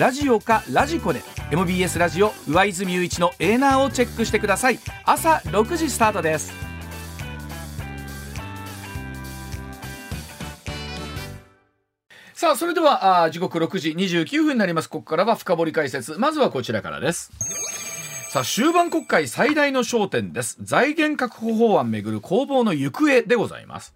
ラジオかラジコで MBS ラジオ上泉雄一のエーナーをチェックしてください。朝6時スタートです。さあそれではあ時刻6時29分になります。ここからは深掘り解説。まずはこちらからです。さあ終盤国会最大の焦点です。財源確保法案めぐる攻防の行方でございます。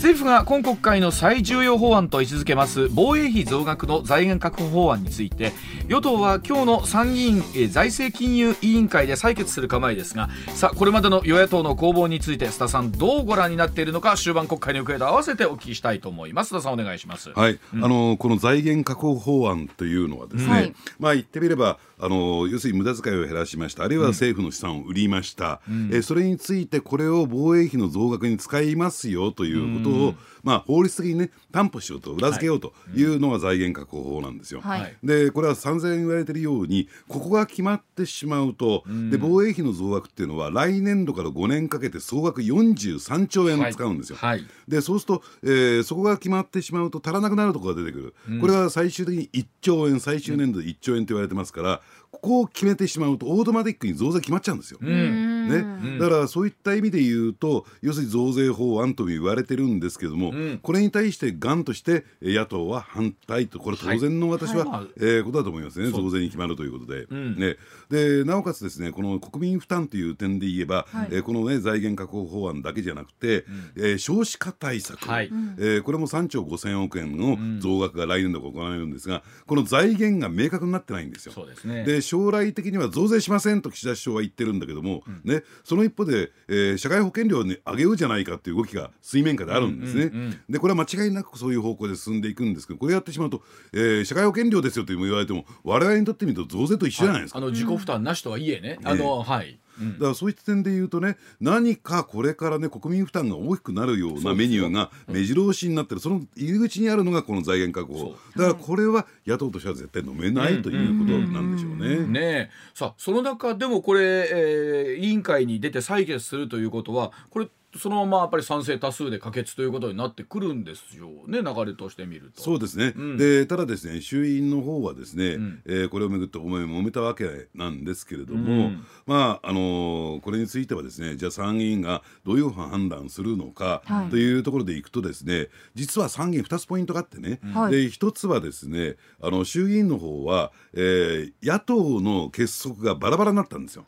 政府が今国会の最重要法案と位置づけます防衛費増額の財源確保法案について与党は今日の参議院財政金融委員会で採決する構えですがさあこれまでの与野党の攻防について須田さんどうご覧になっているのか終盤国会の行方と合わせてお聞きしたいと思います。須田さんお願いします。はい、うん、あのこの財源確保法案というのはですね、はい、まあ言ってみればあの要するに無駄遣いを減らしました。あるいは政府の資産を売りました、うん、えそれについてこれを防衛費の増額に使いますよということを、うん、まあ、法律的にね担保しようと裏付けようというのが財源確保法なんですよ。はい、でこれは散々言われているようにここが決まってしまうと、うん、で防衛費の増額っていうのは来年度から5年かけて総額43兆円使うんですよ。はい、でそうすると、えー、そこが決まってしまうと足らなくなるところが出てくる、これは最終的に1兆円最終年度で1兆円と言われてますから、ここを決めてしまうとオートマティックに増税決まっちゃうんですよ。ね、だからそういった意味で言うと要するに増税法案と言われてるんですけども、うん、これに対してがんとして野党は反対とこれ当然の私は、はい、えー、ことだと思いますね。増税に決まるということで。うん、ね、でなおかつですねこの国民負担という点で言えば、はい、えー、この、ね、財源確保法案だけじゃなくて、うん、えー、少子化対策、はい、えー、これも3兆5000億円の増額が来年度行われるんですがこの財源が明確になってないんですよ。そうですね、で将来的には増税しませんと岸田首相は言ってるんだけども、うん、ね、その一方で、えー、社会保険料に上げようじゃないかという動きが水面下であるんですね。うんうんうん、でこれは間違いなくそういう方向で進んでいくんです。けどこれやってしまうと、えー、社会保険料ですよと言われても我々にとってみると増税と一緒じゃないですか。あの自己負担なしとはいえね、あの、はいだからそういった点で言うとね何かこれからね国民負担が大きくなるようなメニューが目白押しになってる。その入り口にあるのがこの財源確保。だからこれは野党としては絶対飲めないということなんでしょうね。ねさあその中でもこれ、えー、委員会に出て採決するということはこれそのままやっぱり賛成多数で可決ということになってくるんですよね流れとしてみると。そうですね、うん、でただですね衆院の方はですね、うん、えー、これをめぐって思い揉めたわけなんですけれども、うん、まああのー、これについてはですねじゃあ参議院がどういう判断するのかというところでいくとですね、はい、実は参議院2つポイントがあってね、うん、で1つはですねあの衆議院の方は、えー、野党の結束がバラバラになったんですよ。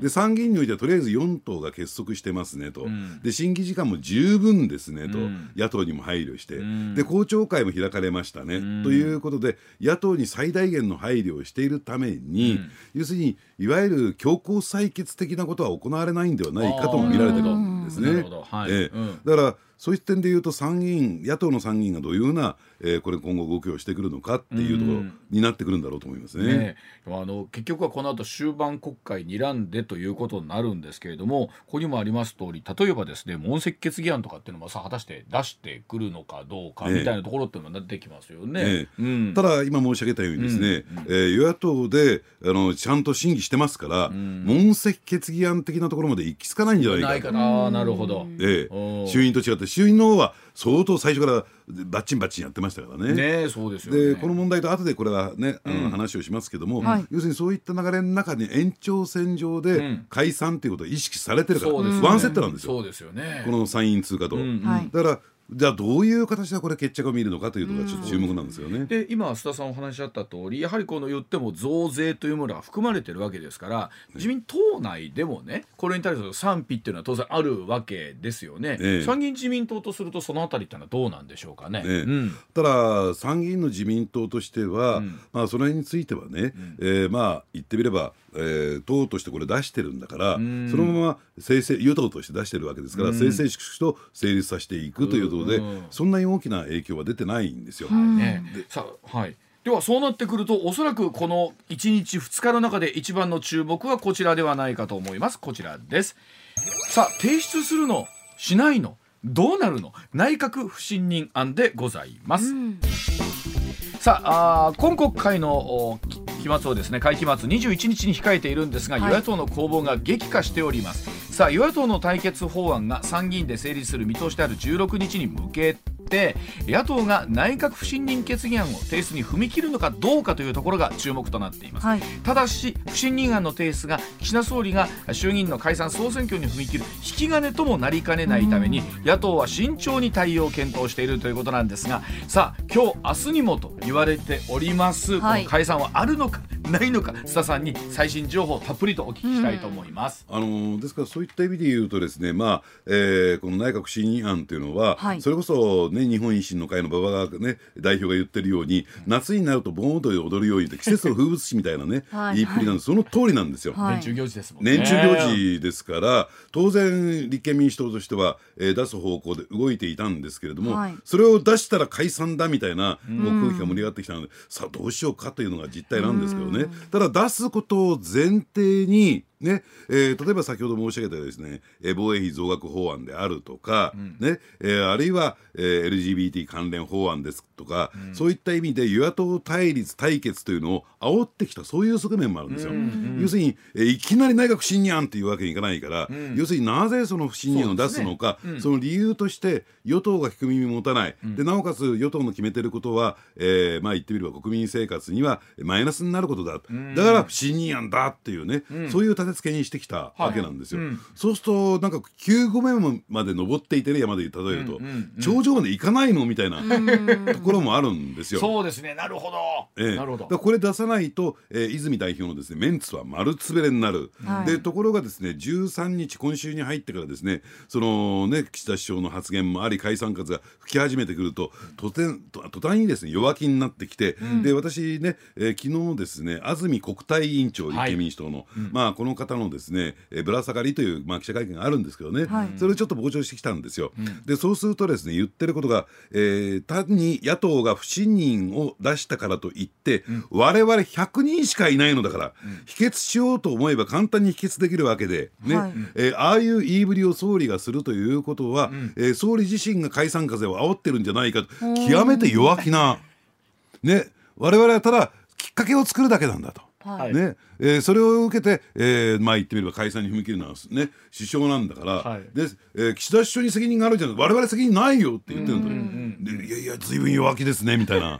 で参議院においてはとりあえず4党が結束してますねと。で審議時間も十分ですねと、うん、野党にも配慮して、うん、で公聴会も開かれましたね、うん、ということで野党に最大限の配慮をしているために、要するにいわゆる強行採決的なことは行われないんではないかとも見られてるんですね。はい。えだからそういう点でいうと参議院野党の参議院がどういうふうな、えー、これ今後動きをしてくるのかっていうところになってくるんだろうと思いますね。ねあの結局はこの後終盤国会にらんでということになるんですけれどもここにもあります通り例えばですね問責決議案とかっていうのもさ果たして出してくるのかどうかみたいなところっていうのが出てきますよね。えうん、ただ今申し上げたようにですね、うん、えー、与野党であのちゃんと審議してますから、うん、問責決議案的なところまで行き着かないんじゃないかないかな。なるほど、ええ、衆院と違って衆院の方は相当最初からバッチンバッチンやってましたからね。ねそうですよ、ね、でこの問題と後でこれはね、あの話をしますけども、うん、要するにそういった流れの中に延長線上で解散ということが意識されてるから、うん、ワンセットなんですよ。そうですよね。この参院通過と。うん、だからじゃあどういう形でこれ決着を見るのかというのがちょっと注目なんですよね。で今須田さんお話しあった通りやはりこの言っても増税というものが含まれてるわけですから自民党内でもねこれに対する賛否っていうのは当然あるわけですよね。ええ、参議院自民党とするとそのあたりっていうのはどうなんでしょうかね。えうん、ただ参議院の自民党としては、うん、まあその辺についてはね、うん、えー、まあ言ってみればえー、党としてこれ出してるんだからそのまま生成与党として出してるわけですから正々粛々と成立させていくということでそんなに大きな影響は出てないんですよ。はい、ね、さはい。ではそうなってくるとおそらくこの1日2日の中で一番の注目はこちらではないかと思います。こちらです。さあ提出するのしないのどうなるの？内閣不信任案でございます、うん。さあ今国会の期末をですね会期末21日に控えているんですが、はい、与野党の攻防が激化しております。さあ与野党の対決法案が参議院で成立する見通しである16日に向けて野党が内閣不信任決議案を提出に踏み切るのかどうかというところが注目となっています、はい、ただし不信任案の提出が岸田総理が衆議院の解散総選挙に踏み切る引き金ともなりかねないために野党は慎重に対応を検討しているということなんですがさあ今日明日にもと言われております、はい、この解散はあるのかないのか須田さんに最新情報をたっぷりとお聞きしたいと思います、うん、あのですからそういった意味で言うとですねまあ、えー、この内閣不信任案というのは、はい、それこそね日本維新の会の馬場がね代表が言ってるように、夏になると盆踊りを踊るように季節の風物詩みたいなね 言いっぷりなんです。その通りなんですよ、はい、年中行事ですもんね。年中行事ですから当然立憲民主党としては、えー、出す方向で動いていたんですけれども、はい、それを出したら解散だみたいなもう空気が盛り上がってきたので、さあどうしようかというのが実態なんですけどねね。ただ出すことを前提にねえー、例えば先ほど申し上げたですね、えー、防衛費増額法案であるとか、うん、ねえー、あるいは、えー、LGBT 関連法案ですとか、うん、そういった意味で与野党対立対決というのを煽ってきたそういう側面もあるんですよ。うんうん、要するに、えー、いきなり内閣不信任案っていうわけにいかないから、うん、要するになぜその不信任案を出すのかそ、ね,、の理由として与党が聞く耳持たない、でなおかつ与党の決めてることは、えー、まあ言ってみれば国民生活にはマイナスになることだ、だから不信任案だっていうね、そういう立て付けにしてきたわけなんですよ、はいうん、そうするとなんか9合目まで登っていてね山で例えると、うんうんうん、頂上まで行かないのみたいなところもあるんですよ。そうですね。なるほど、ええ、なるほど。これ出さないと、えー、泉代表のですねメンツは丸つぶれになる、はい、でところがですね13日今週に入ってからですねそのね岸田首相の発言もあり解散風が吹き始めてくると途端途端にですね弱気になってきて、うん、で私ね、えー、昨日ですね安住国対委員長立憲民主党の、はい、まあこの方のですね、えー、ぶら下がりという、まあ、記者会見があるんですけどね、はい、それをちょっと傍聴してきたんですよ。うん、でそうするとですね言ってることが、えー、単に野党が不信任を出したからといって、うん、我々100人しかいないのだから、うん、否決しようと思えば簡単に否決できるわけで、ね。はい、えー、ああいう言いぶりを総理がするということは、うん、えー、総理自身が解散風を煽ってるんじゃないかと極めて弱気な、ね、我々はただきっかけを作るだけなんだと。はい、ね。えー、それを受けて、えー、まあ言ってみれば解散に踏み切るのは、ね、首相なんだから、はい、でえー、岸田首相に責任があるじゃない我々責任ないよって言ってるんだよ、うんうんうん、でいやいや随分弱気ですねみたいな。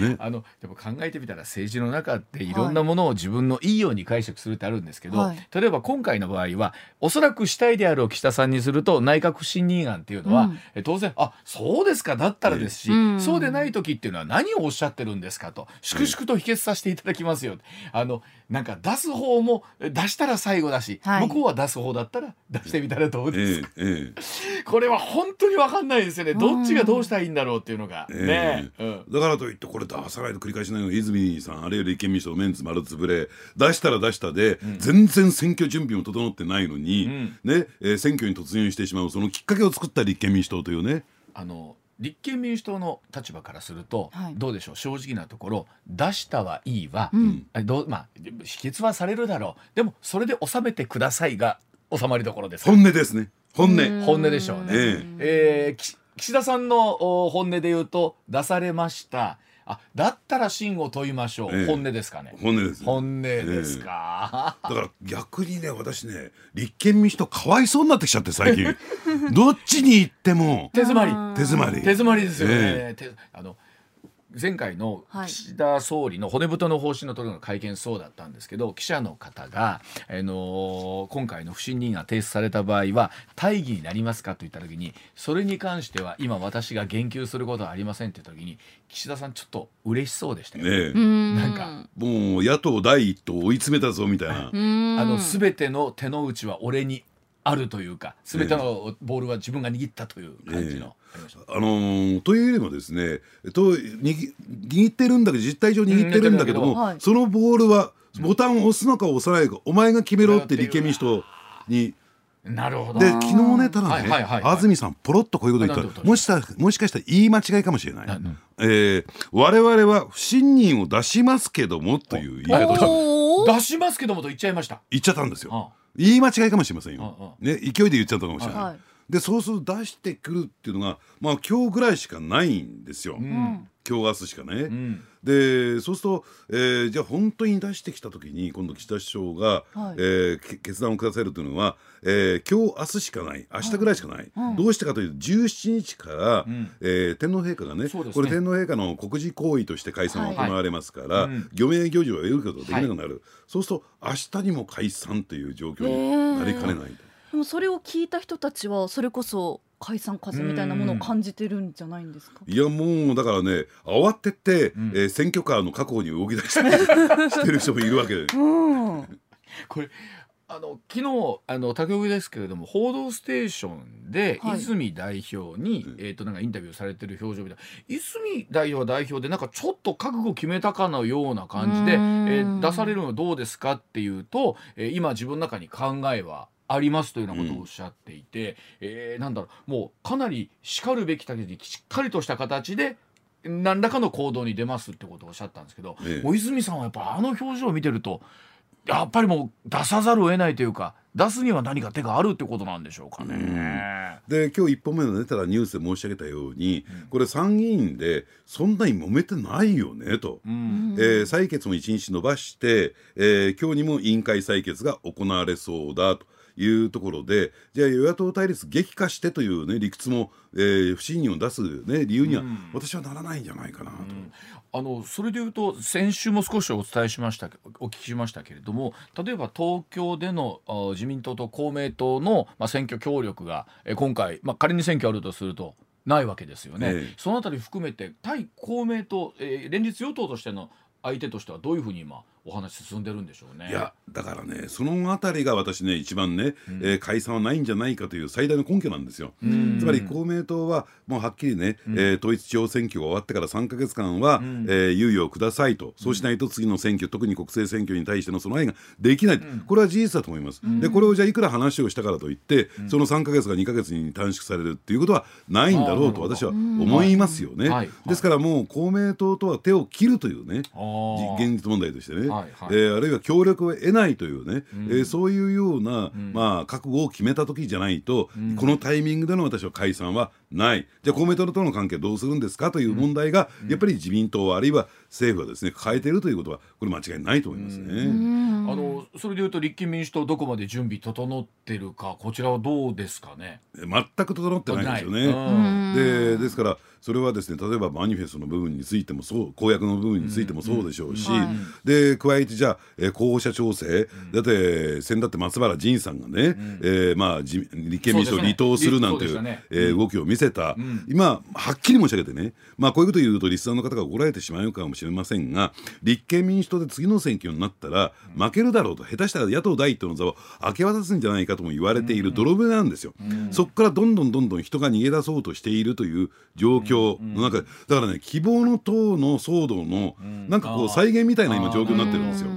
ね、あのでも考えてみたら政治の中っていろんなものを自分のいいように解釈するってあるんですけど、はい、例えば今回の場合はおそらく主体である岸田さんにすると内閣不信任案っていうのは、うん、当然あそうですかだったらですし、うん、そうでない時っていうのは何をおっしゃってるんですかと粛々と否決させていただきますよ、あのなんか出す方も出したら最後だし、はい、向こうは出す方だったら出してみたらどうです。か、えーえー、これは本当に分かんないですよね。どっちがどうしたらいいんだろうっていうのが、えー、ね、うん、だからといってこれ出さないと繰り返しないの泉さんあるいは立憲民主党メンツ丸つぶれ出したら出したで、うん、全然選挙準備も整ってないのに、うん、ねえー、選挙に突入してしまうそのきっかけを作った立憲民主党というね。あの立憲民主党の立場からすると、はい、どうでしょう？正直なところ出したはいいわ、うん、どうまあ否決はされるだろう。でもそれで収めてくださいが収まりどころです。本音ですね。本音。本音でしょうね、えー、えー、岸田さんの本音で言うと出されましたあだったら真を問いましょう、ええ、本音ですかね。本音です、本音ですか、え、だから逆にね私ね立憲民主党かわいそうになってきちゃって最近。どっちに行っても。手詰まり。手詰まり。手詰まりですよね、あの前回の岸田総理の骨太の方針の取りの会見そうだったんですけど記者の方が、あのー、今回の不信任が提出された場合は大義になりますかと言った時にそれに関しては今私が言及することはありませんって時に岸田さんちょっと嬉しそうでしたよね。ねなんか。もう野党第一党追い詰めたぞみたいな。あの全ての手の内は俺にあるというか全てのボールは自分が握ったという感じの。あのー、というよりもですねと握ってるんだけど実態上握ってるんだけども、はい、そのボールはボタンを押すのか押さないか、お前が決めろって立憲民主党に。なるほど。で昨日ねただね、はいはい安住さんポロッとこういうこと言った。らもしかもしかしたら言い間違いかもしれない、えー、我々は不信任を出しますけどもという言い方を出しますけどもと言っちゃいました。言っちゃったんですよ言い間違いかもしれませんよ、ね、勢いで言っちゃったかもしれない、はい、でそうすると出してくるっていうのがまあ今日ぐらいしかないんですよ、うん、今日明日しかね、うん、でそうすると、えー、じゃあ本当に出してきた時に今度岸田首相が、はい、えー、決断を下せるというのは、えー、今日明日しかない。明日ぐらいしかない、はい、どうしてかというと17日から、うん、えー、天皇陛下がね、ね、これ天皇陛下の国事行為として解散が行われますから、はい、漁名行事を得ることができなくなる、そうすると明日にも解散という状況になりかねない。でもそれを聞いた人たちはそれこそ解散風みたいなものを感じてるんじゃないんですか？いやもうだからね慌てて、うん、えー、選挙カーの確保に動き出したり してる人もいるわけで、うん、これあの昨日あの他局ですけれども「報道ステーション」で、泉代表に、えー、となんかインタビューされてる表情みたいな。泉代表は代表でなんかちょっと覚悟決めたかのような感じで、えー、出されるのはどうですかっていうと、えー、今自分の中に考えはありますというようなことをおっしゃっていて、うん、えー、なんだろうもうかなりしかるべきだけにしっかりとした形で何らかの行動に出ますってことをおっしゃったんですけど、ええ、大泉さんはやっぱあの表情を見てるとやっぱりもう出さざるを得ないというか出すには何か手があるってことなんでしょうかね。で今日1本目のねただニュースで申し上げたように、うん、これ参議院でそんなに揉めてないよねと、うん、えー、採決も1日延ばして、えー、今日にも委員会採決が行われそうだと。いうところでじゃあ与野党対立激化してという、ね、理屈も、えー、不信任を出す、ね、理由には私はならないんじゃないかなと。あのそれでいうと先週も少しお伝えしましたお聞きしましたけれども例えば東京での自民党と公明党の、まあ、選挙協力がえ今回、まあ、仮に選挙あるとするとないわけですよね、ええ、そのあたり含めて対公明党、えー、連日与党としての相手としてはどういうふうに今お話進んでるんでしょうね。いやだからねそのあたりが私ね一番ね、うん、えー、解散はないんじゃないかという最大の根拠なんですよ、つまり公明党はもうはっきりね、うん、えー、統一地方選挙が終わってから3か月間は、うん、えー、猶予をくださいと、そうしないと次の選挙特に国政選挙に対しての備えができない、うん、これは事実だと思います、でこれをじゃあいくら話をしたからといって、その3か月が2か月に短縮されるっていうことはないんだろうと私は思いますよね、はい、ですからもう公明党とは手を切るというね現実問題としてね、はいはい、えー、あるいは協力を得ないというね、うん、えー、そういうような、うん、まあ、覚悟を決めた時じゃないと、うん、このタイミングでの私は解散はない。じゃあ公明党との関係どうするんですかという問題が、やっぱり自民党あるいは政府はですね抱えているということはこれ間違いないと思いますね。あのそれでいうと立憲民主党どこまで準備整ってるかこちらはどうですかね？全く整ってないですよね。でですからそれはですね例えばマニフェストの部分についてもそう公約の部分についてもそうでしょうし、で加えてじゃあ、えー、候補者調整、だって先だって松原仁さんがね、うえまあ立憲民主党を離党するなんていう、ね。え動きを見せた、今はっきり申し上げてね、まあ、こういうことを言うとリスナーの方が怒られてしまうかもしれませんが立憲民主党で次の選挙になったら負けるだろうと下手したら野党第一党の座を明け渡すんじゃないかとも言われている泥船なんですよ。そこからどんどんどんどん人が逃げ出そうとしているという状況の中で。だからね希望の党の騒動のなんかこう再現みたいな今状況になってるんですよ。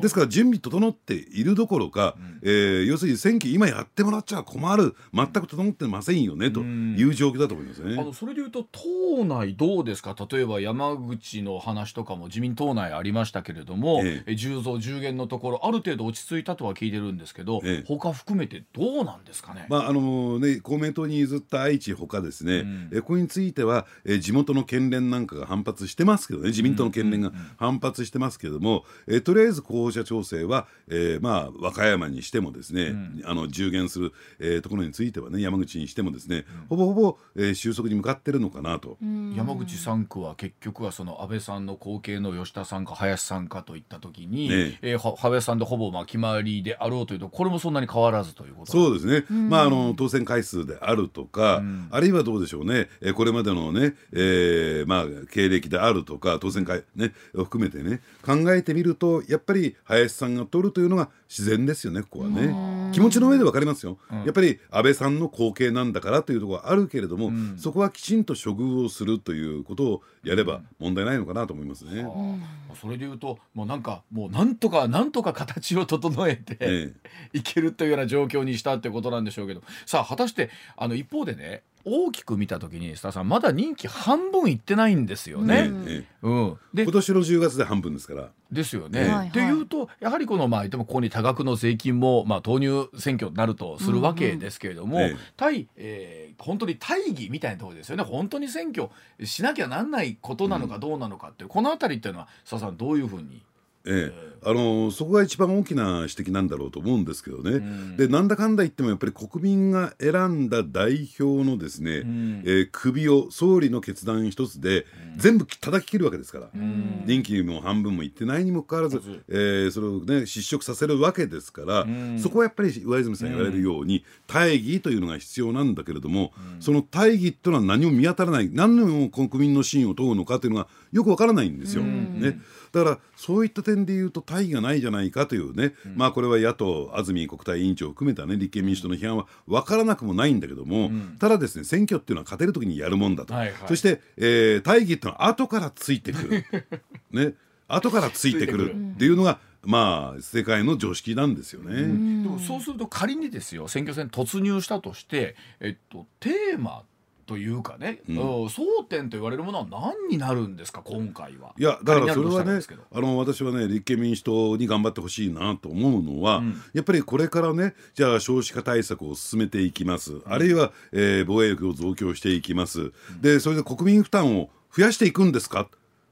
ですから準備整っているどころか、うん、えー、要するに選挙今やってもらっちゃ困る。全く整ってませんよねという状況だと思いますね。あのそれでいうと党内どうですか？例えば山口の話とかも自民党内ありましたけれども、ええ、10増10減のところある程度落ち着いたとは聞いてるんですけど、ええ、他含めてどうなんですかね？まああのね公明党に譲った愛知他ですね、うん、えこれについては、え地元の県連なんかが反発してますけどね自民党の県連が反発してますけども、えとりあえず候補者調整は、えー、まあ和歌山にしてもですね、うん、あの従減する、えー、ところについてはね山口にしてもですね、うん、ほぼほぼ、えー、収束に向かってるのかなと。山口3区は結局はその安倍さんの後継の吉田さんか林さんかといった時に、ねえ。ー、安倍さんでほぼまあ決まりであろうというとこれもそんなに変わらずということ。そうですね、まあ、あの当選回数であるとか、あるいはどうでしょうね、えー、これまでのね、えーまあ、経歴であるとか当選回、ね、含めてね考えてみるとやっぱり林さんが取るというのが自然ですよねここはね。気持ちの上で分かりますよ、うん、やっぱり安倍さんの後継なんだからというところはあるけれども、うん、そこはきちんと処遇をするということをやれば問題ないのかなと思いますね、うん、それでいうともうなんかもうなんとかなんとか形を整えて、ええ、いけるというような状況にしたってことなんでしょうけど。さあ果たしてあの一方でね大きく見た時に須田さんまだ任期半分いってないんですよね。ええうん、で今年の10月で半分ですから。ですよね。ええはいはいっていうとやはりこのまあ言ってもここに多額の税金もまあ投入選挙になるとするわけですけれども、うんうんええ対、えー本当に大義みたいなところですよね本当に選挙しなきゃなんないことなのかどうなのかっていう、このあたりっていうのは佐々さんどういうふうに？ええ、あのそこが一番大きな指摘なんだろうと思うんですけどね、ん。でなんだかんだ言ってもやっぱり国民が選んだ代表のですね、ん。えー首を総理の決断一つで全部叩き切るわけですから、ん。任期も半分もいってないにもかかわらずえーそれをね失職させるわけですから、ん。そこはやっぱり上泉さん言われるように、大義というのが必要なんだけれども、その大義っていうのは何も見当たらない。何の国民の信を問うのかというのがよくわからないんですよ。ね、だからそういった点で言うと大義がないじゃないかというね、まあこれは野党安住国対委員長を含めたね立憲民主党の批判は分からなくもないんだけども、ただですね選挙っていうのは勝てる時にやるもんだと、はいはい。そして、えー大義っていうのは後からついてくる。ね。後からついてくるっていうのがまあ世界の常識なんですよね。でもそうすると仮にですよ選挙戦突入したとして、えっと、テーマというかね、うん。うん。争点と言われるものは何になるんですか今回は。いやだからそれはねあの私はね立憲民主党に頑張ってほしいなと思うのは、ん。やっぱりこれからねじゃあ少子化対策を進めていきます、あるいは、えー防衛力を増強していきます、でそれで国民負担を増やしていくんですか？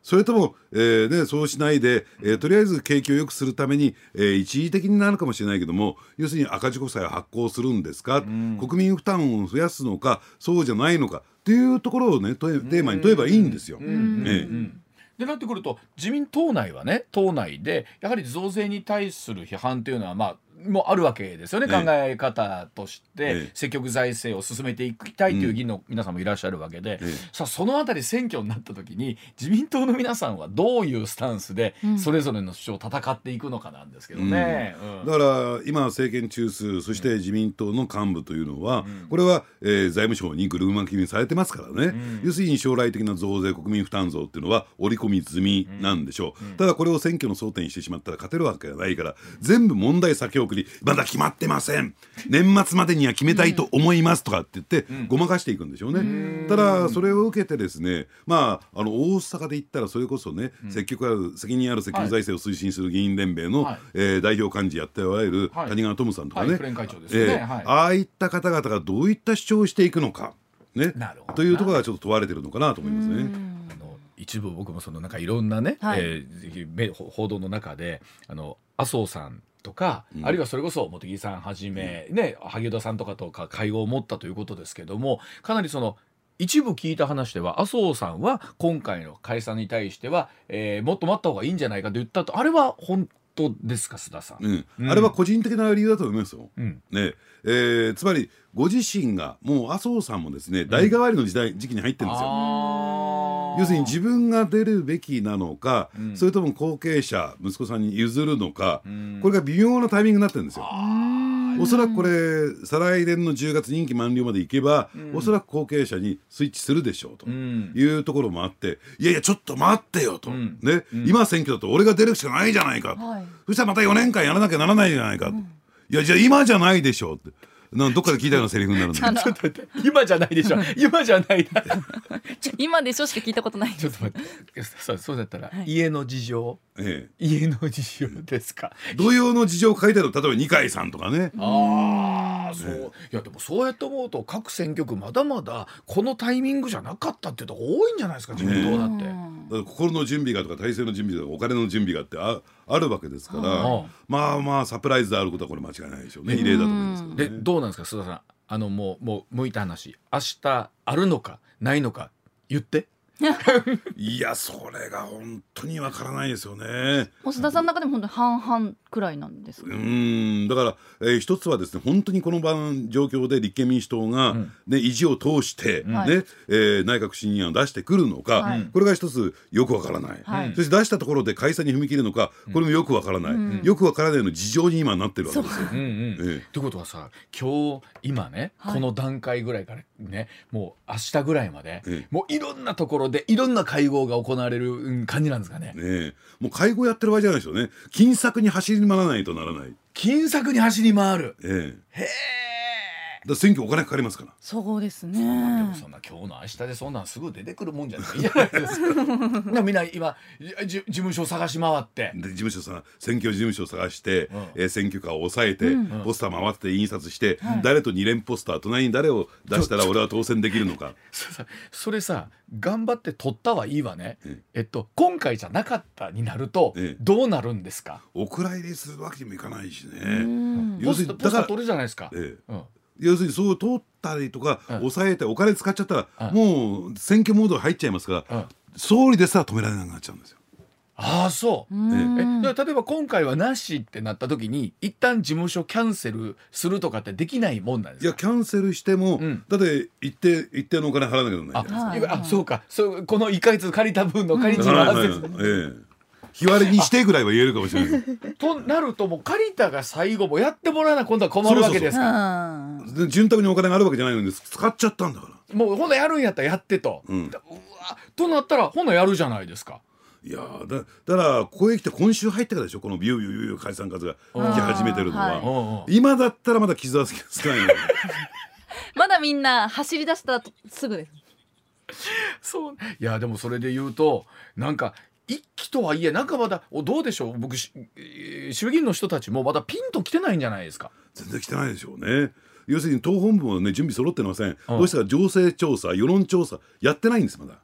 それとも、えーね、そうしないで、えーとりあえず景気を良くするために、えー一時的になるかもしれないけども要するに赤字国債を発行するんですか、国民負担を増やすのかそうじゃないのかっていうところをねとテーマに問えばいいんですよ。ええ。でなってくると自民党内はね党内でやはり増税に対する批判というのはまあもあるわけですよね、ええ。考え方として。ええ。積極財政を進めていきたいという議員の皆さんもいらっしゃるわけで、ええ。さあそのあたり選挙になった時に自民党の皆さんはどういうスタンスでそれぞれの主張を戦っていくのかなんですけどね。うん。だから今政権中枢そして自民党の幹部というのは、これは、えー財務省にぐるぐま決めされてますからね、要するに将来的な増税国民負担増っていうのは織り込み済みなんでしょう、ただこれを選挙の争点にしてしまったら勝てるわけがないから全部問題先送りまだ決まってません。年末までには決めたいと思いますとかって言って、ごまかしていくんでしょうね、ただそれを受けてですねまああの大阪で言ったらそれこそね、積極ある責任ある積極財政を推進する議員連盟の、はい。えー代表幹事やっておられるはい。谷川トムさんとかね、ああいった方々がどういった主張をしていくのか、ね。なるほど。なというところがちょっと問われてるのかなと思いますね。あの一部僕もそのなんかいろんなね、はい。えーめ報道の中であの麻生さんとか、あるいはそれこそ茂木さんはじめ、ね萩生田さんとかとか会合を持ったということですけどもかなりその一部聞いた話では麻生さんは今回の解散に対しては、えーもっと待った方がいいんじゃないかと言ったとあれは本当ですか須田さん。うん。うん。あれは個人的な理由だと思いますよ。うん。ね。えーつまりご自身がもう麻生さんもですね代替わりの時代、時期に入ってるんですよ。要するに自分が出るべきなのか、ん。それとも後継者息子さんに譲るのか、ん。これが微妙なタイミングになってるんですよ。あおそらくこれ再来年の10月任期満了までいけば、おそらく後継者にスイッチするでしょうとん。いうところもあって、いやいやちょっと待ってよと、ん。ね、今選挙だと俺が出るしかないじゃないか、はい。そしたらまた4年間やらなきゃならないじゃないか、いやじゃあ今じゃないでしょうってなんどっかで聞いたようなセリフになるんであのちょっと待って。今じゃないでしょ。今じゃないな。今でしょしか聞いたことないちょっと待って。そうそうだったら、はい。家の事情。え家の事情ですか。え、同様の事情を書いてある例えば二階さんとかね、ああそう。いやでもそうやって思うと各選挙区まだまだこのタイミングじゃなかったっていうとこ多いんじゃないですか自民党だって、心の準備がとか体制の準備とかお金の準備がってああるわけですから、はいまあまあサプライズであることはこれ間違いないでしょうね。異例だと思いますけどね。でどうなんですか須田さん。あのもうもう向いた話明日あるのかないのか言っていやそれが本当にわからないですよね。増田さんの中でも本当に半々くらいなんですか？うーんだから、えー一つはですね本当にこの場の状況で立憲民主党が、ね意地を通して、はい。ねえー内閣不信任案を出してくるのか、はい。これが一つよくわからない、はい。そして出したところで解散に踏み切るのかこれもよくわからない、よくわからないの事情に今なってるわけですよ。う。んうんええってことはさ今日今ね、はい。この段階ぐらいからねもう明日ぐらいまで、ええ。もういろんなところでいろんな会合が行われるうん感じなんですかね。ねえもう会合やってる場合じゃないですよね金策に走り回らないとならない、金策に走り回る。ええへえ。だ選挙お金かかりますからそうですね。でもそんな今日の明日でそんなんすぐ出てくるもんじゃないじゃないですか。みんな今じ事務所探し回って。で事務所さん選挙事務所を探して、うんえー選挙カーを抑えて、ポスター回って印刷して、はい誰と二連ポスター隣に誰を出したら俺は当選できるのかそれさ頑張って取ったはいいわねえ。えっと今回じゃなかったになるとええどうなるんですか？お蔵入りするわけにもいかないしうね。ん要するにだからー取るじゃないですか。ええうん要するにそう通ったりとか、うん抑えてお金使っちゃったら、うんもう選挙モード入っちゃいますから、うん総理ですら止められなくなっちゃうんですよ。ああそう。うん。えじゃあ例えば今回はなしってなった時に一旦事務所キャンセルするとかってできないもんなんですか？いやキャンセルしても、うん。だって一定一定のお金払わなきゃならないじゃないですか。はいあそうか。そうこの1か月借りた分の借り値はいはいは合わせてええ日割りにしてぐらいは言えるかもしれない。となるともう借りたが最後もやってもらわな今度は困るわけですかうん。で潤沢にお金があるわけじゃないのに使っちゃったんだから。もうほなやるんやったらやってと、うん。うわとなったらほなやるじゃないですか。いやーだだからここへ来て今週入ってからでしょ？このビュービュービュー解散数が。うん。来始めてるのは、はい。今だったらまだ傷は少ないの。まだみんな走り出したらすぐです。そう。いやでもそれで言うとなんか一期とはいえなんかまだ。おどうでしょう？僕衆議院の人たちもまだピンと来てないんじゃないですか？全然来てないでしょうね。要するに党本部もね準備揃ってません、うん。どうしたら情勢調査世論調査やってないんですまだ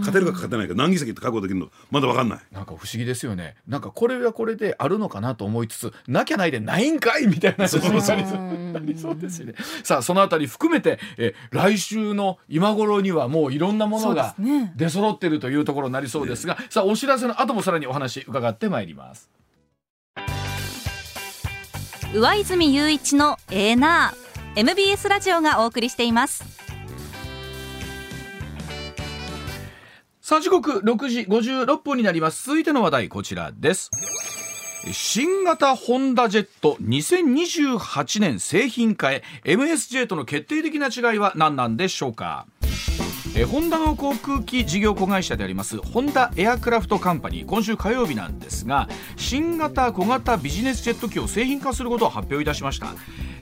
勝てるか勝てないか何議席って確保できるの？かまだ分かんない。なんか不思議ですよね。なんかこれはこれであるのかなと思いつつなきゃないでないんかいみたいな。そうそうそうありそうですよね。さあそのあたり含めてえ来週の今頃にはもういろんなものが出揃ってるというところになりそうですが、さあお知らせの後もさらにお話伺ってまいります。上泉雄一のエーナー。MBS ラジオがお送りしていますさあ時刻6時56分になります。続いての話題こちらです。新型ホンダジェット2028年製品化へ MSJ との決定的な違いは何なんでしょうか？えホンダの航空機事業子会社でありますホンダエアクラフトカンパニー今週火曜日なんですが新型小型ビジネスジェット機を製品化することを発表いたしました。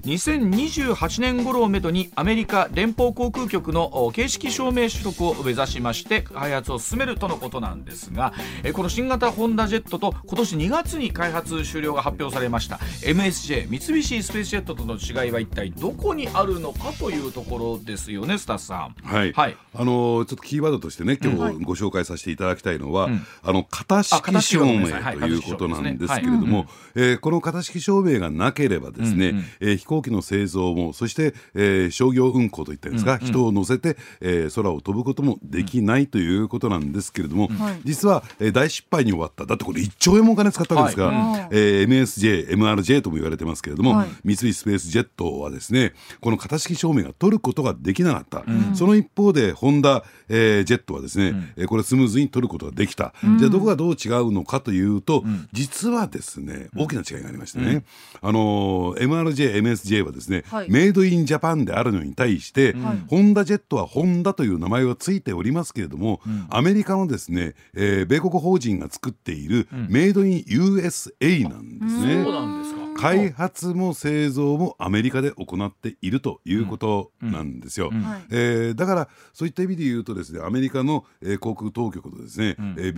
2028年頃をめどにアメリカ連邦航空局のお形式証明取得を目指しまして開発を進めるとのことなんですがえーこの新型ホンダジェットと今年2月に開発終了が発表されました。MSJ 三菱スペースジェットとの違いは一体どこにあるのかというところですよねスタッフさん。はい、はい。あのーちょっとキーワードとしてね今はい。日ご紹介させていただきたいのは、うん。あの型あ式証明ということなんですけれども、えーこの型式証明がなければですね、うんうん。えー飛行機の製造もそして、えー商業運航といったんですが、うんうん。人を乗せて、えー空を飛ぶこともできないということなんですけれども、はい。実は、えー大失敗に終わっただってこれ1兆円もお金使ったわけですが、はいえー MSJ、MRJ とも言われてますけれども、はい。三菱スペースジェットはですねこの型式証明が取ることができなかった、その一方でホンダ、えージェットはですね、えーこれスムーズに取ることができた、じゃあどこがどう違うのかというと、実はですね大きな違いがありましてね、あのー MRJ、MSJ はですね、はい。メイドインジャパンであるのに対して、はい。ホンダジェットはホンダという名前はついておりますけれども、アメリカのですね、えー米国法人が作っているメイドイン USA なんですね。そうなんですか。開発も製造もアメリカで行っているということなんですよ。えーだからそういった意味で言うとですねアメリカの、えー航空当局とですね、ん。え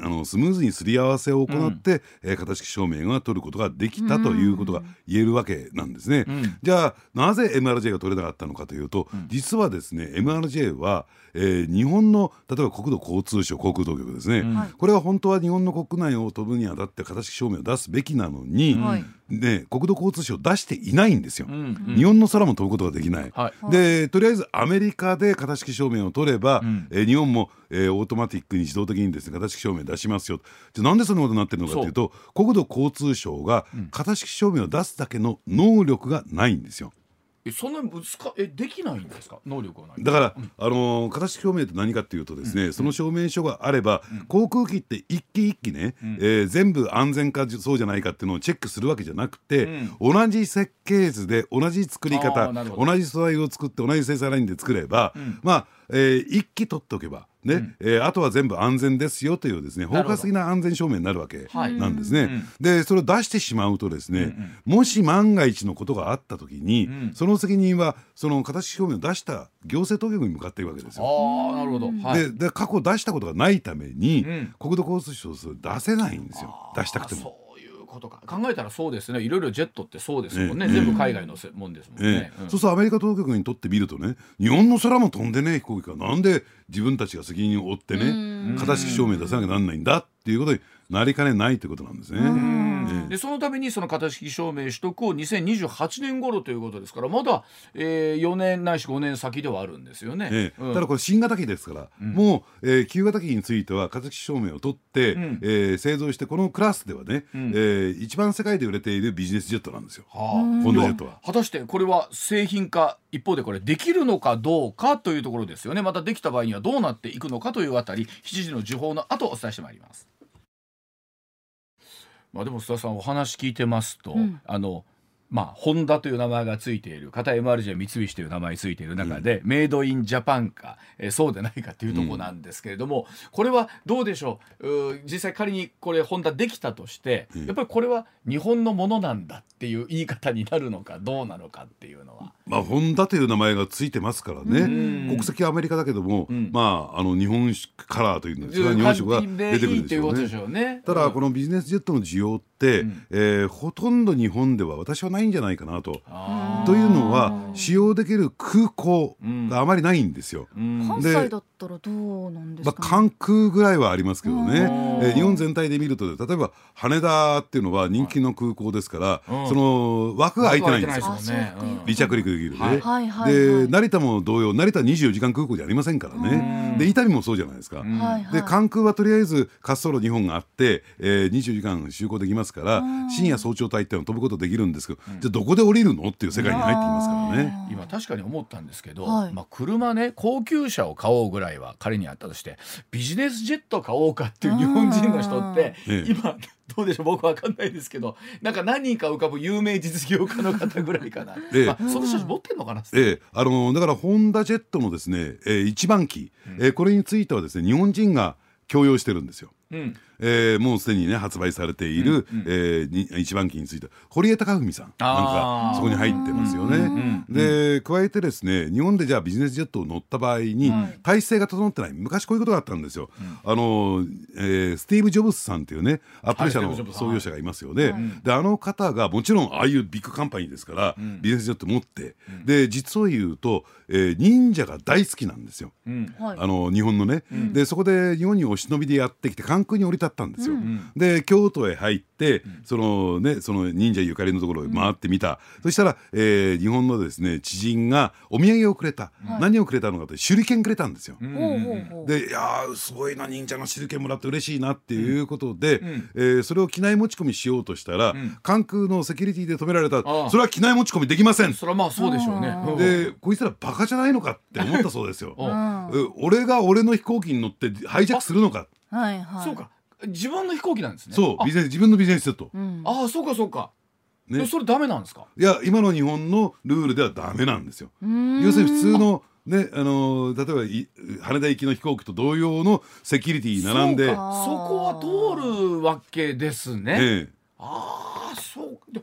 あのスムーズにすり合わせを行って、えー型式証明が取ることができたということが言えるわけなんですね。ん。じゃあなぜ MRJ が取れなかったのかというと、実はですね MRJ は、えー日本の例えば国土交通省航空当局ですね、はい。これは本当は日本の国内を飛ぶにあたって型式証明を出すべきなのに、はいね、国土交通省出していないんですよ。うんうん日本の空も飛ぶことができない。はい。でとりあえずアメリカで型式証明を取れば、んえー日本も、えーオートマティックに自動的にですね型式証明出しますよじゃあなんでそんなことになってるのかというと国土交通省が型式証明を出すだけの能力がないんですよ。えそんな難かえできないんですか？能力はない。だから、あのー型式証明って何かっていうとですね、その証明書があれば、航空機って一機一機ね、えー全部安全かそうじゃないかっていうのをチェックするわけじゃなくて、同じ設計図で同じ作り方同じ素材を作って同じ生産ラインで作れば、まあ、えー一機取っておけばね、うん。えーあとは全部安全ですよというですね包括的な安全証明になるわけはい。なんですね。うんでそれを出してしまうとですね、うんもし万が一のことがあった時に、うん。その責任はその形証明を出した行政当局に向かっていくわけですよ。ああなるほど、はい、でで過去出したことがないために、うん。国土交通省はそれ出せないんですよ。出したくても。ことか。考えたらそうですね。いろいろジェットってそうですもんね、ええ。全部海外のせもんですもんね。え、え。うん。そうするとアメリカ当局にとってみるとね日本の空も飛んでねえ飛行機がなんで自分たちが責任を負ってね型式証明出さなきゃなんないんだっていうことになりかねないということなんですね。ええでそのためにその型式証明取得を2028年頃ということですからまだ、えー、4年ないし5年先ではあるんですよね。ええうんただこれ新型機ですから、もう、えー旧型機については型式証明を取って、うんえー製造してこのクラスではね、んえー一番世界で売れているビジネスジェットなんですよ。はあホンダジェットは。果たしてこれは製品化一方でこれできるのかどうかというところですよねまたできた場合にはどうなっていくのかというあたり7時の時報の後お伝えしてまいります。まあでも須田さんお話聞いてますと、うん。あのまあホンダという名前がついている。片 MRJ 三菱という名前ついている中で、メイドインジャパンか、えーそうでないかというところなんですけれども、これはどうでしょう？うー実際仮にこれホンダできたとして、やっぱりこれは日本のものなんだっていう言い方になるのかどうなのかっていうのは。まあ、ホンダという名前がついてますからね、うん。国籍はアメリカだけども、ん。まあ、あの日本カラーというんですか日本色が出てくるんですよいいっていうねしょうね。ただうんこのビジネスジェットの需要って、ん。えーほとんど日本では私はないんじゃないかなと。あというのは使用できる空港があまりないんですよ。ーうん。関西だったらどうなんですまあ、か、ね関空ぐらいはありますけどね、うんえー日本全体で見ると例えば羽田っていうのは人気の空港ですから、うん。その枠が空いてないんですよ。離着陸できるね。はい。はいはいではい。成田も同様成田は24時間空港じゃありませんからね。で伊丹もそうじゃないですか。で関空はとりあえず滑走路2本があって、えー、24時間就航できますから深夜早朝帯っていうのは飛ぶことできるんですけど、じゃあどこで降りるのっていう世界に入ってきますからね。今確かに思ったんですけど、はい。まあ、車ね高級車を買おうぐらいは仮にあったとしてビジネスジェット買おうかっていう日本人の人ってええ。今どうでしょう？僕わかんないですけどなんか何人か浮かぶ有名実業家の方ぐらいかな、ええ。まあ、その人たち持ってんのかな？ええ。あのだからホンダジェットのですね、えー一番機、えーこれについてはですね日本人が供用してるんですよ。うんえーもうすでにね発売されている、えーに一番機について堀江貴文さん。なんかそこに入ってますよね。んで加えてですね日本でじゃあビジネスジェットを乗った場合に、体制が整ってない。昔こういうことがあったんですよ。あの、えースティーブ・ジョブズさんっていうねアップル社の創業者がいますよね。であの方がもちろんああいうビッグカンパニーですから、ビジネスジェット持って、で実を言うと、えー忍者が大好きなんですよ。うん。はい。あの日本のね、でそこで日本にお忍びでやってきて関空に降り立ったんですよ。で京都へ入って、そのねその忍者ゆかりのところを回ってみた、そしたら、えー日本のですね知人がお土産をくれた、何をくれたのかという手裏剣くれたんですよ。でいやーすごいな忍者の手裏剣もらって嬉しいなっていうことで、えーそれを機内持ち込みしようとしたら、関空のセキュリティで止められた。それは機内持ち込みできません。それはまあそうでしょうね。うん。でこいつらバカじゃないのかって思ったそうですよ。俺が俺の飛行機に乗ってハイジャックするのか、はいはいそうか自分の飛行機なんですね。そうビジネス自分のビジネスジェット、うんああそうかそうか。ねでそれダメなんですか？いや今の日本のルールではダメなんですよ。うん要するに普通のねあの例えばい羽田行きの飛行機と同様のセキュリティ並んでそこは通るわけですね。ええああそうで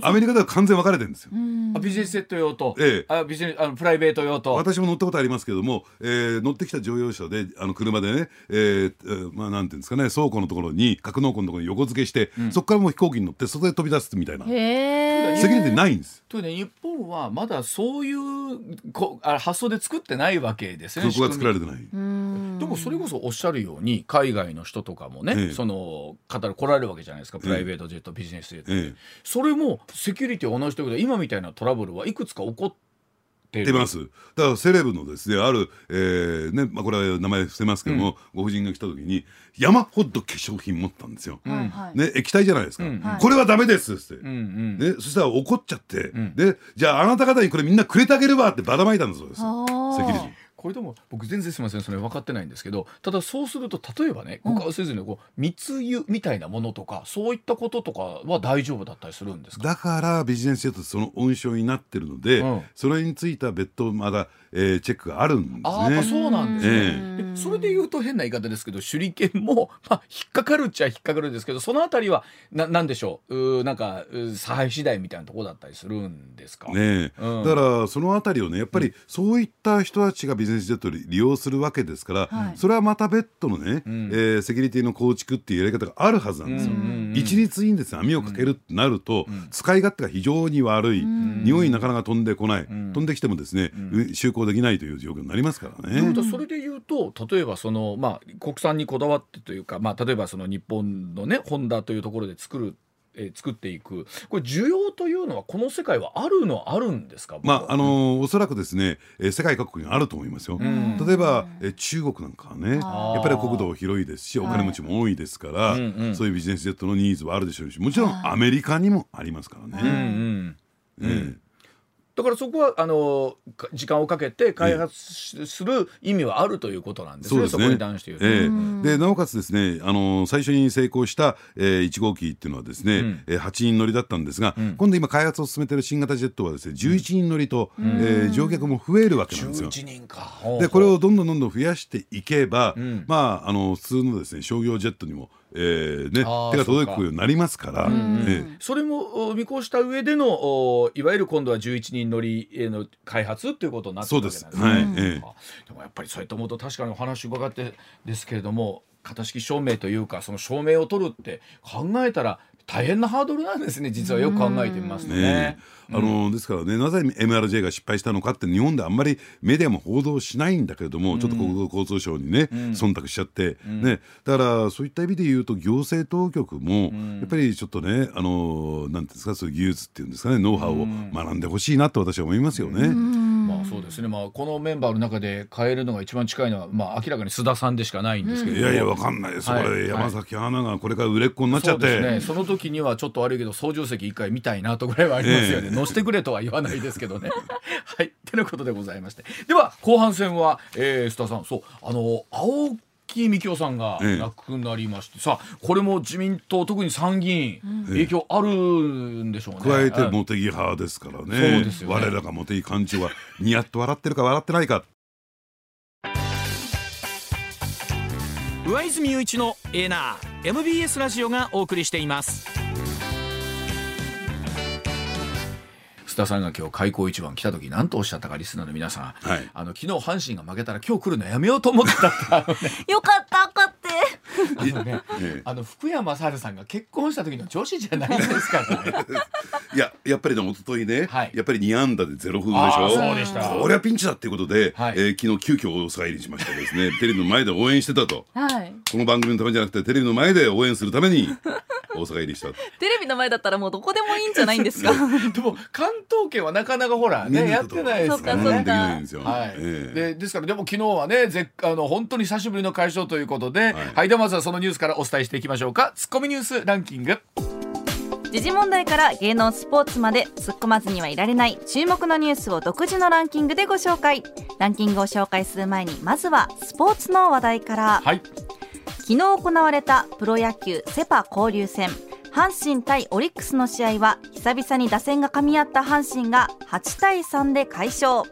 アメリカでは完全分かれてるんですよ。うん。あビジネスセット用と、ええ。あビジネスあのプライベート用と。私も乗ったことありますけども、えー乗ってきた乗用車であの車でね、えーえーまあなんていうんですかね倉庫のところに格納庫のところに横付けして、そこからもう飛行機に乗って外で飛び出すみたいな。セへえキュリティないんです。というね日本はまだそういうこあ発想で作ってないわけですよね。空港が作られてない。うん。でもそれこそおっしゃるように海外の人とかもね、ええ。その方が来られるわけじゃないですかプライベートジェット、ビジネスジェット、ええそれもセキュリティ同じということで今みたいなトラブルはいくつか起こってる？出ます。だからセレブのですねある、えーねまあ、これは名前伏せますけども、ご婦人が来た時に山ほど化粧品持ったんですよ。はいはい。ね、液体じゃないですか、これはダメですって、うんうん。ね、そしたら怒っちゃって、ん。でじゃああなた方にこれみんなくれてあげればってばらまいたんだそうです。セキュリティこれでも僕全然すみませんそれ分かってないんですけどただそうすると例えばね誤解をせずにこう密輸みたいなものとかそういったこととかは大丈夫だったりするんですか？だからビジネスジェットってその温床になってるので、うん。それについた別途まだ、えー、チェックがあるんですね。ああそうなんですね、えでそれで言うと変な言い方ですけど手裏剣も、まあ、引っかかるっちゃ引っかかるんですけどそのあたりはななんでしょう？うーなんかう差配次第みたいなところだったりするんですか、ねえ。うん。だからそのあたりをねやっぱりそういった人たちがビジネスジェットを利用するわけですから、はい。それはまた別途のね、ん。えーセキュリティの構築っていうやり方があるはずなんですよ。うんうんうん一律にですね網をかけるってなると、使い勝手が非常に悪い、匂いなかなか飛んでこない、飛んできてもですね、就航できないという状況になりますからね。それで言うと例えばその、まあ、国産にこだわってというか、まあ、例えばその日本のねホンダというところで作る、えー作っていく。これ需要というのはこの世界はあるのはあるんですか？まああのーおそらくですね、えー世界各国にあると思いますよ。ん。例えば、えー中国なんかはねやっぱり国土広いですしお金持ちも多いですから、うんうん。そういうビジネスジェットのニーズはあるでしょうしもちろんアメリカにもありますからうんうね。んええだからそこはあのか時間をかけて開発しする意味はあるということなんですね。そね。こに関して言うと。ええ。うん。でなおかつですね、あの最初に成功した、えー、1号機っていうのはですね、うん。えー8人乗りだったんですが、ん。今度今開発を進めている新型ジェットはですね11人乗りと、えー乗客も増えるわけなんですよ。11人か。でこれをどんどんどんどん増やしていけば、ん。まああの普通のですね商業ジェットにも、えーね、手が届くようになりますから、ええ。それもお見越した上でのおいわゆる今度は11人乗りへの開発ということになってるわけなんですね。そうです。はい。ええ。あでもやっぱりそういったものと確かにお話伺ってですけれども型式証明というかその証明を取るって考えたら大変なハードルなんですね実はよく考えてみますとね。ね。あのですからねなぜ MRJ が失敗したのかって日本であんまりメディアも報道しないんだけれども、ちょっと国土交通省にね、忖度しちゃって、ね、だからそういった意味で言うと行政当局も、やっぱりちょっとねあのなんていうんですかそういう技術っていうんですかねノウハウを学んでほしいなと私は思いますよね。まあそうですね、まあ、このメンバーの中で変えるのが一番近いのは、まあ、明らかに須田さんでしかないんですけれども、いやいやわかんないです、はい。これ山崎アナがこれから売れっ子になっちゃって、そうですね、その時にはちょっと悪いけど操縦席一回見たいなとぐらいはありますよね、ええ乗せてくれとは言わないですけどね。はい。てなことでございまして。では後半戦は、えー、須田さん。そう。あの青木幹雄さんがええ。亡くなりまして、さあこれも自民党特に参議院、影響あるんでしょうね。加えてうん。茂木派ですからそうねですよね。我らが茂木幹事長はニヤッと笑ってるか笑ってないか。上泉雄一のエーナー MBS ラジオがお送りしています須田さんが今日開口一番来た時何とおっしゃったかリスナーの皆さん、はい。あの昨日阪神が負けたら今日来るのやめようと思ってた よかった分かってあのねええ。あの福山雅治さんが結婚した時の女子じゃないですからね。いややっぱりね一昨日ね、はい。やっぱり2安打でゼロ風でしあょーそうでした。これはピンチだっていうことで、はい。えー昨日急遽大阪入りしましてですね テレビの前で応援してたと。はい。この番組のためじゃなくてテレビの前で応援するために大阪入りした テレビの前だったらもうどこでもいいんじゃないんですか？でも関東圏はなかなかほらねやってないですからね。そっかそっか。できないんですよ、はい、ええ。でですからでも昨日はねぜあの本当に久しぶりの解消ということで、はい。はいではまずはそのニュースからお伝えしていきましょうか。ツッコミニュースランキング。時事問題から芸能スポーツまで突っ込まずにはいられない注目のニュースを独自のランキングでご紹介。ランキングを紹介する前にまずはスポーツの話題から。はい昨日行われたプロ野球セ・パ交流戦。阪神対オリックスの試合は久々に打線が噛み合った阪神が8対3で快勝。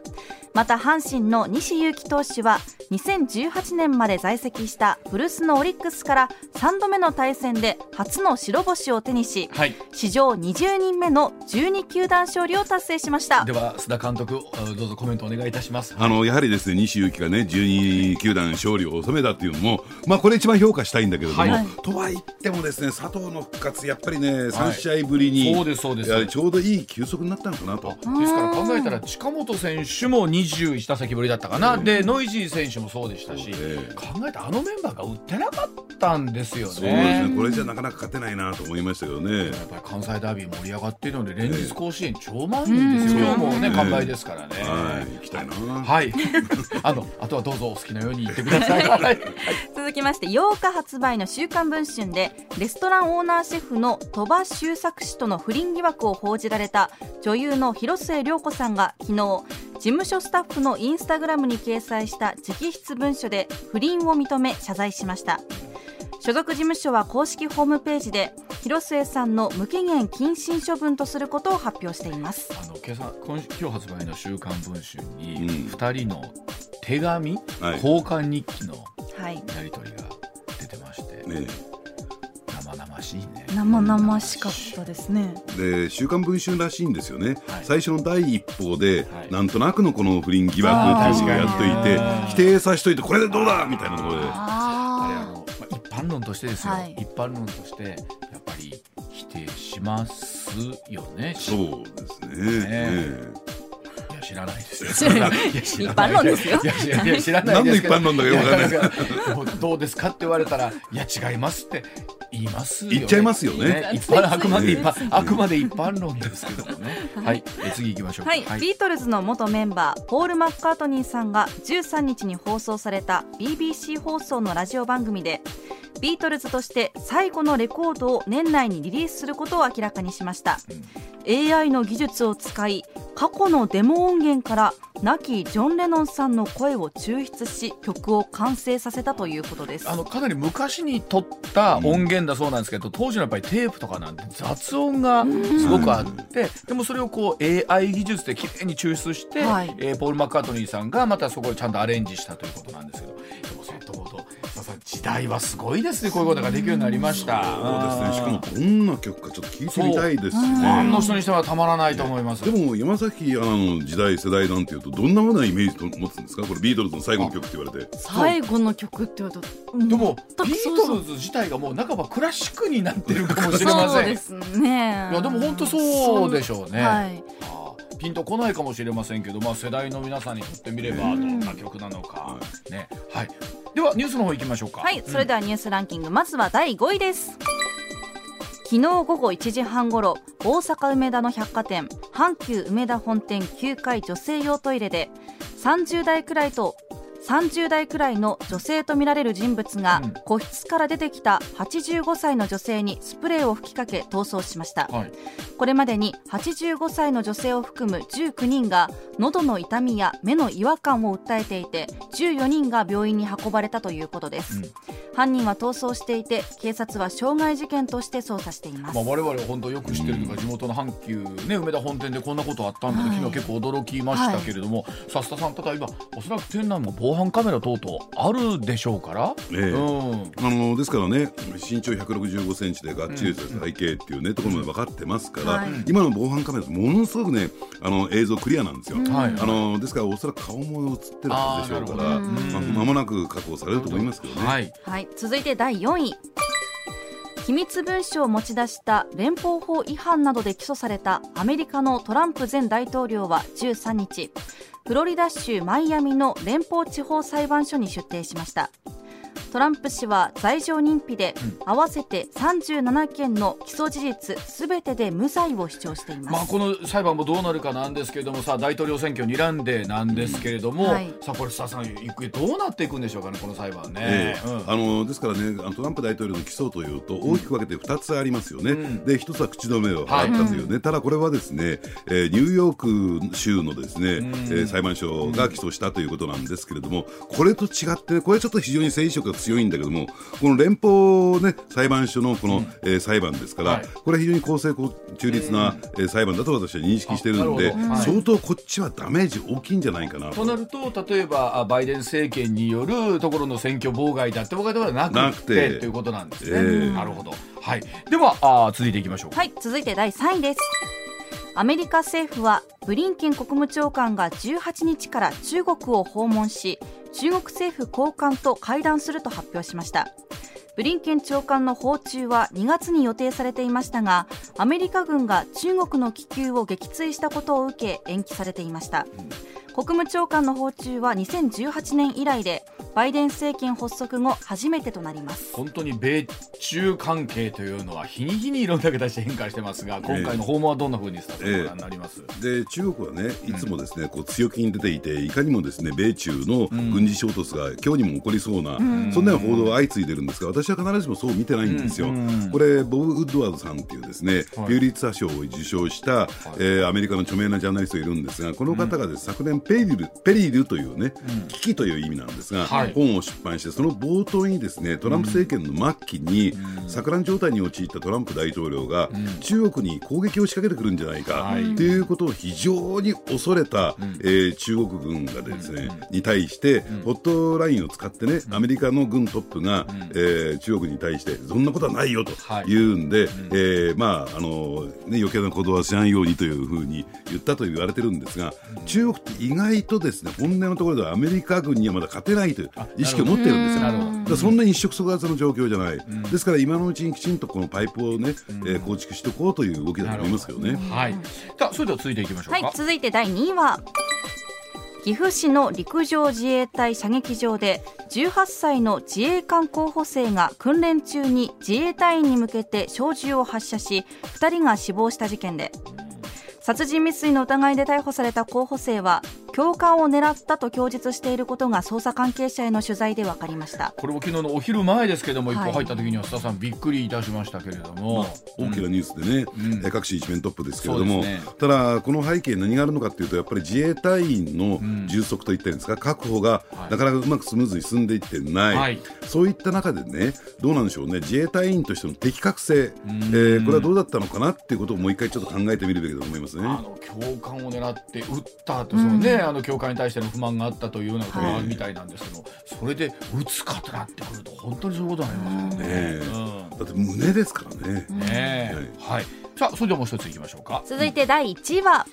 また阪神の西勇輝投手は2018年まで在籍した古巣のオリックスから3度目の対戦で初の白星を手にしはい。史上20人目の12球団勝利を達成しました。では須田監督あどうぞコメントお願いいたします。あのやはりですね西勇輝がね12球団勝利を収めたっていうのもまあこれ一番評価したいんだけれども、はい。とは言ってもですね佐藤の復活やっぱりね3試合ぶりに、そうですそうです。ちょうどいい休息になったのかなと。ですから考えたら近本選手も21打席ぶりだったかな、でノイジー選手もそうでしたし、ええ考えたらあのメンバーが打ってなかったんですよね。そうですねこれじゃなかなか勝てないなと思いましたけどね。やっぱり関西ダービー盛り上がっているので連日甲子園超満員ですよ、うん今日もねうん完売ですからね。はい、行きたいな。はい、あのあとはどうぞお好きなように言ってください。はい続きまして8日発売の「週刊文春」でレストランオーナーシェフの鳥羽周作氏との不倫疑惑を報じられた女優の広末涼子さんが昨日事務所スタッフのインスタグラムに掲載した直筆文書で不倫を認め謝罪しました。所属事務所は公式ホームページで広末さんの無期限謹慎処分とすることを発表しています。あの今朝今今日発売の「週刊文春」にうん。2人の手紙、はい。交換日記のはい。やり取りが出てまして、ね生々しいね。生々しかったですね。で「週刊文春」らしいんですよね、はい。最初の第一報で、はい。なんとなくのこの不倫疑惑っていうのをやっといて否定させといてこれでどうだみたいなところで。あれああの、まあ、一般論としてですよ、はい。一般論としてやっぱり否定しますよね。そうですね。ねえ知らないですよ。一般論ですよ知らない。です一般論だかよくどうですかって言われたらいや違いますって言いますよ、ね、言っちゃいますよね一般あくまで一般あくまで一般論ですけどもねはい、え次行きましょうかはい、ビートルズの元メンバーポール・マッカートニーさんが13日に放送された BBC 放送のラジオ番組でビートルズとして最後のレコードを年内にリリースすることを明らかにしました、AI の技術を使い過去のデモ音源から亡きジョン・レノンさんの声を抽出し曲を完成させたということです。あのかなり昔に撮った音源だそうなんですけど、当時のやっぱりテープとかなんて雑音がすごくあって、でもそれをこう AI 技術で綺麗に抽出して、はい。えーポール・マッカートニーさんがまたそこをちゃんとアレンジしたということなんですけどことささ時代はすごいですね。こういうことができるようになりました。そうですね。しかもどんな曲かちょっと聞いてみたいですしファンねの人にしてはたまらないと思います。でも山崎アナの時代世代なんていうとどんなふうなイメージと持つんですか？これビートルズの最後の曲って言われて。最後の曲って言われた。らでもビートルズ自体がもう半ばクラシックになってるかもしれません。そうですね。いやでも本当そうでしょうね。はい。ピンとこないかもしれませんけど、まあ、世代の皆さんにとってみればどんな曲なのか、ね。はい、ではニュースの方行きましょうか。はい、それではニュースランキング、まずは第5位です。昨日午後1時半ごろ、大阪梅田の百貨店、阪急梅田本店9階女性用トイレで、30代くらいと、30代くらいの女性とみられる人物がうん。個室から出てきた85歳の女性にスプレーを吹きかけ逃走しました。はい、これまでに85歳の女性を含む19人が喉の痛みや目の違和感を訴えていて14人が病院に運ばれたということです、うん。犯人は逃走していて警察は傷害事件として捜査しています、まあ、我々は本当よく知ってるというか地元の阪急、ね、梅田本店でこんなことあったんだと、はい昨日結構驚きましたけれども、さすたさんただ今おそらく店内も防犯カメラ等々あるでしょうから、ええ。うん、あのですからね身長165センチでがっちりした体型っていうね、ところまで分かってますから、はい。今の防犯カメラものすごくねあの映像クリアなんですよ、はいあのですからおそらく顔も映ってるはずでしょうからまあ、間もなく確保されると思いますけどね。はい。はい、続いて第4位機密文書を持ち出した連邦法違反などで起訴されたアメリカのトランプ前大統領は13日フロリダ州マイアミの連邦地方裁判所に出廷しました。トランプ氏は罪状認否で合わせて37件の起訴事実すべてで無罪を主張しています、まあ、この裁判もどうなるかなんですけれどもさ大統領選挙に睨んでなんですけれども、うんはい。さあこれさん行方どうなっていくんでしょうかねこの裁判ね。え。え。うん。あのですからねあのトランプ大統領の起訴というと大きく分けて2つありますよね、うん。で1つは口止めを払ったというね、ただこれはですね、えーニューヨーク州のですね、ん。えー裁判所が起訴したということなんですけれどもこれと違って、ね、これちょっと非常に政治色が強いんだけどもこの連邦、ね、裁判所のこの、えー裁判ですから、はい。これは非常に公正中立な、えー裁判だと私は認識しているので、はい。相当こっちはダメージ大きいんじゃないかなと。となると例えばあバイデン政権によるところの選挙妨害だってことではなくてなくて。ということなんですね。ええ。なるほど、はい、ではあ続いていきましょう。はい、続いて第3位です。アメリカ政府はブリンケン国務長官が18日から中国を訪問し中国政府高官と会談すると発表しました。ブリンケン長官の訪中は2月に予定されていましたがアメリカ軍が中国の気球を撃墜したことを受け延期されていました。国務長官の訪中は2018年以来でバイデン政権発足後初めてとなります。本当に米中関係というのは日に日にいろんな形で変化してますが今回の訪問はどんなふうにスタートご覧になります、で中国はねいつもですね、こう強気に出ていていかにもですね米中の軍事衝突が今日にも起こりそうな、そんなような報道が相次いでるんですが私は必ずしもそう見てないんですよ。これボブ・ウッドワードさんっていうですね、はい。ピューリッツァー賞を受賞した、えーアメリカの著名なジャーナリストがいるんですがこの方がです、昨年ペリルペリルというね、危機という意味なんですが、はい。本を出版して、その冒頭にですねトランプ政権の末期に錯乱状態に陥ったトランプ大統領が中国に攻撃を仕掛けてくるんじゃないかとい。うことを非常に恐れた、えー、中国軍がですねに対してホットラインを使ってねアメリカの軍トップが、えー、中国に対してそんなことはないよと言うんで、えー、まああのね余計なことはしないようにというふうに言ったと言われてるんですが中国って意外とですね本音のところではアメリカ軍にはまだ勝てないという意識を持ってるんですよ。だそんなに一触即発の状況じゃない、ですから今のうちにきちんとこのパイプをね、えー、構築しておこうという動きだと思いますけどね。はい。さあそれでは続いていきましょうはい、続いて第2位は。岐阜市の陸上自衛隊射撃場で18歳の自衛官候補生が訓練中に自衛隊員に向けて小銃を発射し2人が死亡した事件で殺人未遂の疑いで逮捕された候補生は教官を狙ったと供述していることが捜査関係者への取材で分かりました。これも昨日のお昼前ですけども、一歩入った時には須田さんびっくりいたしましたけれども、まあ、大きなニュースでね、うん、各紙一面トップですけれども、ね、ただこの背景何があるのかというとやっぱり自衛隊員の充足といったんですか、確保がなかなかうまくスムーズに進んでいってない、はい、そういった中でねどうなんでしょうね。自衛隊員としての適格性、えー、これはどうだったのかなっていうことをもう一回ちょっと考えてみるべきだと思いますね。あの教官を狙って撃ったとそのね、あの教官に対しての不満があったというようなことがあるみたいなんですけど、はい、それで打つかとなってくると本当にそういうことになりますよね、うん、だって胸ですからね。ね、はい、はい、さあそれではもう一ついきましょうか。続いて第1位は、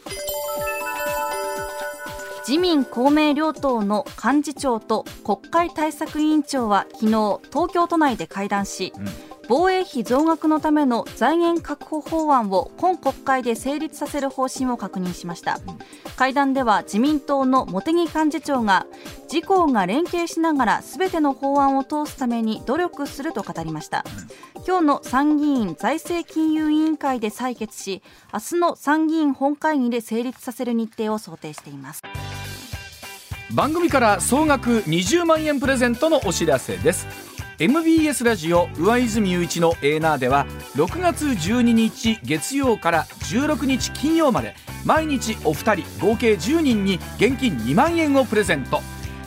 自民公明両党の幹事長と国会対策委員長は昨日東京都内で会談し、うん防衛費増額のための財源確保法案を今国会で成立させる方針を確認しました。会談では自民党の茂木幹事長が自公が連携しながらすべての法案を通すために努力すると語りました。今日の参議院財政金融委員会で採決し明日の参議院本会議で成立させる日程を想定しています。番組から総額20万円プレゼントのお知らせです。MBS ラジオ上泉雄一のエーナーでは6月12日月曜から16日金曜まで毎日お二人合計10人に現金2万円をプレゼント。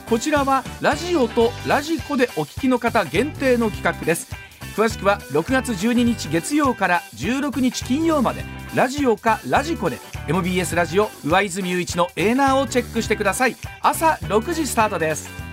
こちらはラジオとラジコでお聞きの方限定の企画です。詳しくは6月12日月曜から16日金曜までラジオかラジコで MBS ラジオ上泉雄一のエーナーをチェックしてください。朝6時スタートです。